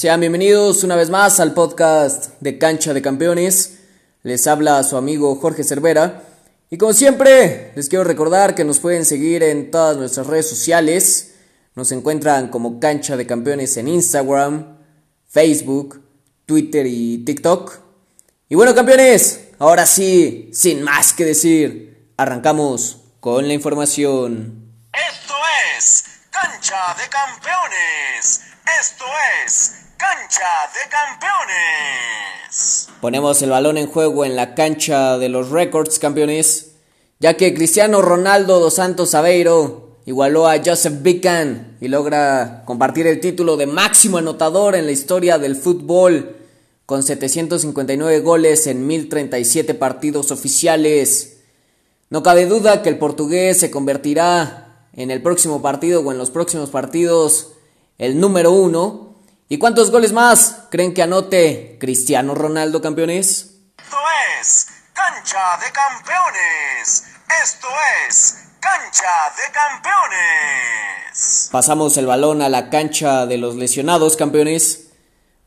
Sean bienvenidos una vez más al podcast de Cancha de Campeones. Les habla su amigo Jorge Cervera. Y como siempre, les quiero recordar que nos pueden seguir en todas nuestras redes sociales. Nos encuentran como Cancha de Campeones en Instagram, Facebook, Twitter y TikTok. Y bueno campeones, ahora sí, sin más que decir, arrancamos con la información. Esto es Cancha de Campeones. Esto es Cancha de Campeones. Ponemos el balón en juego en la cancha de los Records campeones, ya que Cristiano Ronaldo dos Santos Aveiro igualó a Joseph Bican y logra compartir el título de máximo anotador en la historia del fútbol con 759 goles en 1037 partidos oficiales. No cabe duda que el portugués se convertirá en el próximo partido o en los próximos partidos el número uno. ¿Y cuántos goles más creen que anote Cristiano Ronaldo, campeones? Esto es Cancha de Campeones. Esto es Cancha de Campeones. Pasamos el balón a la cancha de los lesionados, campeones.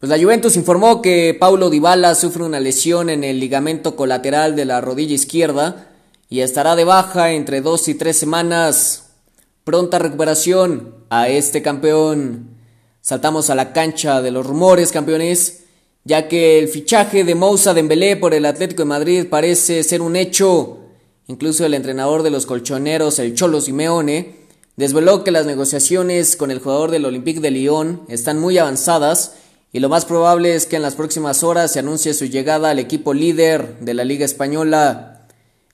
Pues la Juventus informó que Paulo Dybala sufre una lesión en el ligamento colateral de la rodilla izquierda y estará de baja entre dos y tres semanas. Pronta recuperación a este campeón. Saltamos a la cancha de los rumores, campeones, ya que el fichaje de Moussa Dembélé por el Atlético de Madrid parece ser un hecho. Incluso el entrenador de los colchoneros, el Cholo Simeone, desveló que las negociaciones con el jugador del Olympique de Lyon están muy avanzadas y lo más probable es que en las próximas horas se anuncie su llegada al equipo líder de la Liga Española.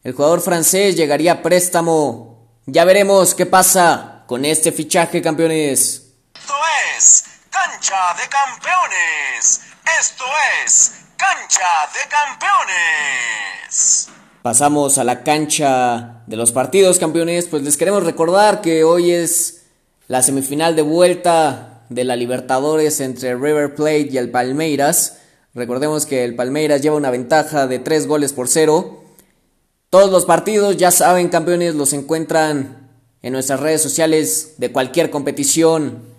El jugador francés llegaría a préstamo. Ya veremos qué pasa con este fichaje, campeones. Cancha de Campeones. Esto es Cancha de Campeones. Pasamos a la cancha de los partidos, campeones. Pues les queremos recordar que hoy es la semifinal de vuelta de la Libertadores entre River Plate y el Palmeiras. Recordemos que el Palmeiras lleva una ventaja de 3 goles por 0. Todos los partidos, ya saben, campeones, los encuentran en nuestras redes sociales de cualquier competición.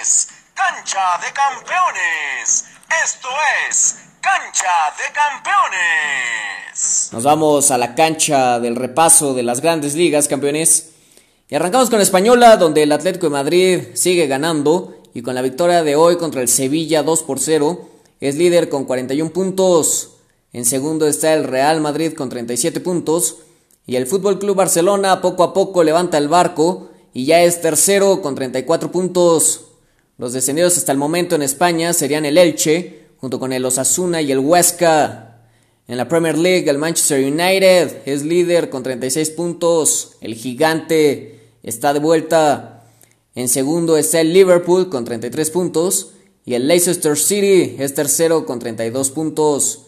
Es Cancha de Campeones. Esto es Cancha de Campeones. Nos vamos a la cancha del repaso de las grandes ligas, campeones. Y arrancamos con Española, donde el Atlético de Madrid sigue ganando y con la victoria de hoy contra el Sevilla 2 por 0 es líder con 41 puntos. En segundo está el Real Madrid con 37 puntos y el Fútbol Club Barcelona poco a poco levanta el barco y ya es tercero con 34 puntos. Los descendidos hasta el momento en España serían el Elche junto con el Osasuna y el Huesca. En la Premier League el Manchester United es líder con 36 puntos. El gigante está de vuelta. En segundo está el Liverpool con 33 puntos. Y el Leicester City es tercero con 32 puntos.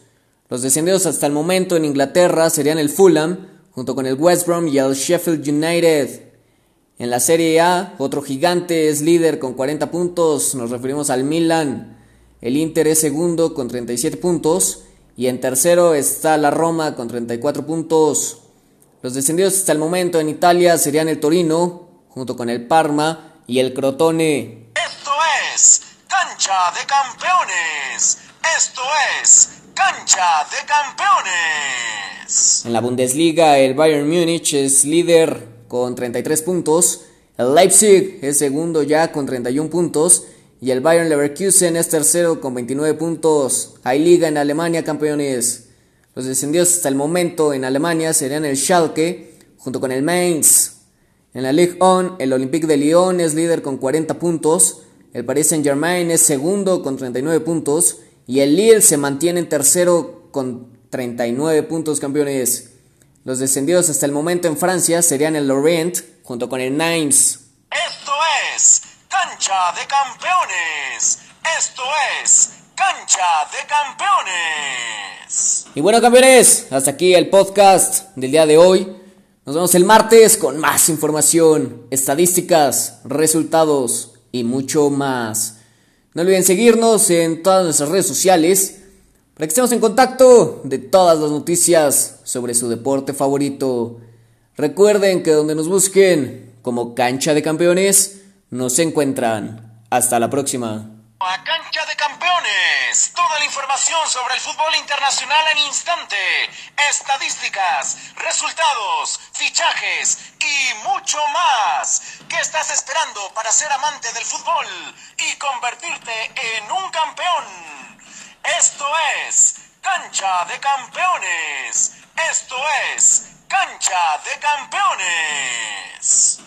Los descendidos hasta el momento en Inglaterra serían el Fulham, junto con el West Brom y el Sheffield United. En la Serie A, otro gigante es líder con 40 puntos, nos referimos al Milan. El Inter es segundo con 37 puntos. Y en tercero está la Roma con 34 puntos. Los descendidos hasta el momento en Italia serían el Torino, junto con el Parma y el Crotone. Esto es Cancha de Campeones. Esto es Cancha de Campeones. En la Bundesliga, el Bayern Múnich es líder con 33 puntos. El Leipzig es segundo ya con 31 puntos. Y el Bayern Leverkusen es tercero con 29 puntos. Hay liga en Alemania, campeones. Los descendidos hasta el momento en Alemania serían el Schalke junto con el Mainz. En la Ligue 1, el Olympique de Lyon es líder con 40 puntos. El Paris Saint-Germain es segundo con 39 puntos. Y el Lille se mantiene en tercero con 39 puntos, campeones. Los descendidos hasta el momento en Francia serían el Lorient junto con el Nimes. Esto es Cancha de Campeones. Esto es Cancha de Campeones. Y bueno, campeones, hasta aquí el podcast del día de hoy. Nos vemos el martes con más información, estadísticas, resultados y mucho más. No olviden seguirnos en todas nuestras redes sociales para que estemos en contacto de todas las noticias sobre su deporte favorito. Recuerden que donde nos busquen como cancha de campeones, nos encuentran. Hasta la próxima. A Cancha de Campeones, toda la información sobre el fútbol internacional en instante, estadísticas, resultados, fichajes y mucho más. ¿Qué estás esperando para ser amante del fútbol y convertirte en un campeón? Esto es Cancha de Campeones. Esto es Cancha de Campeones.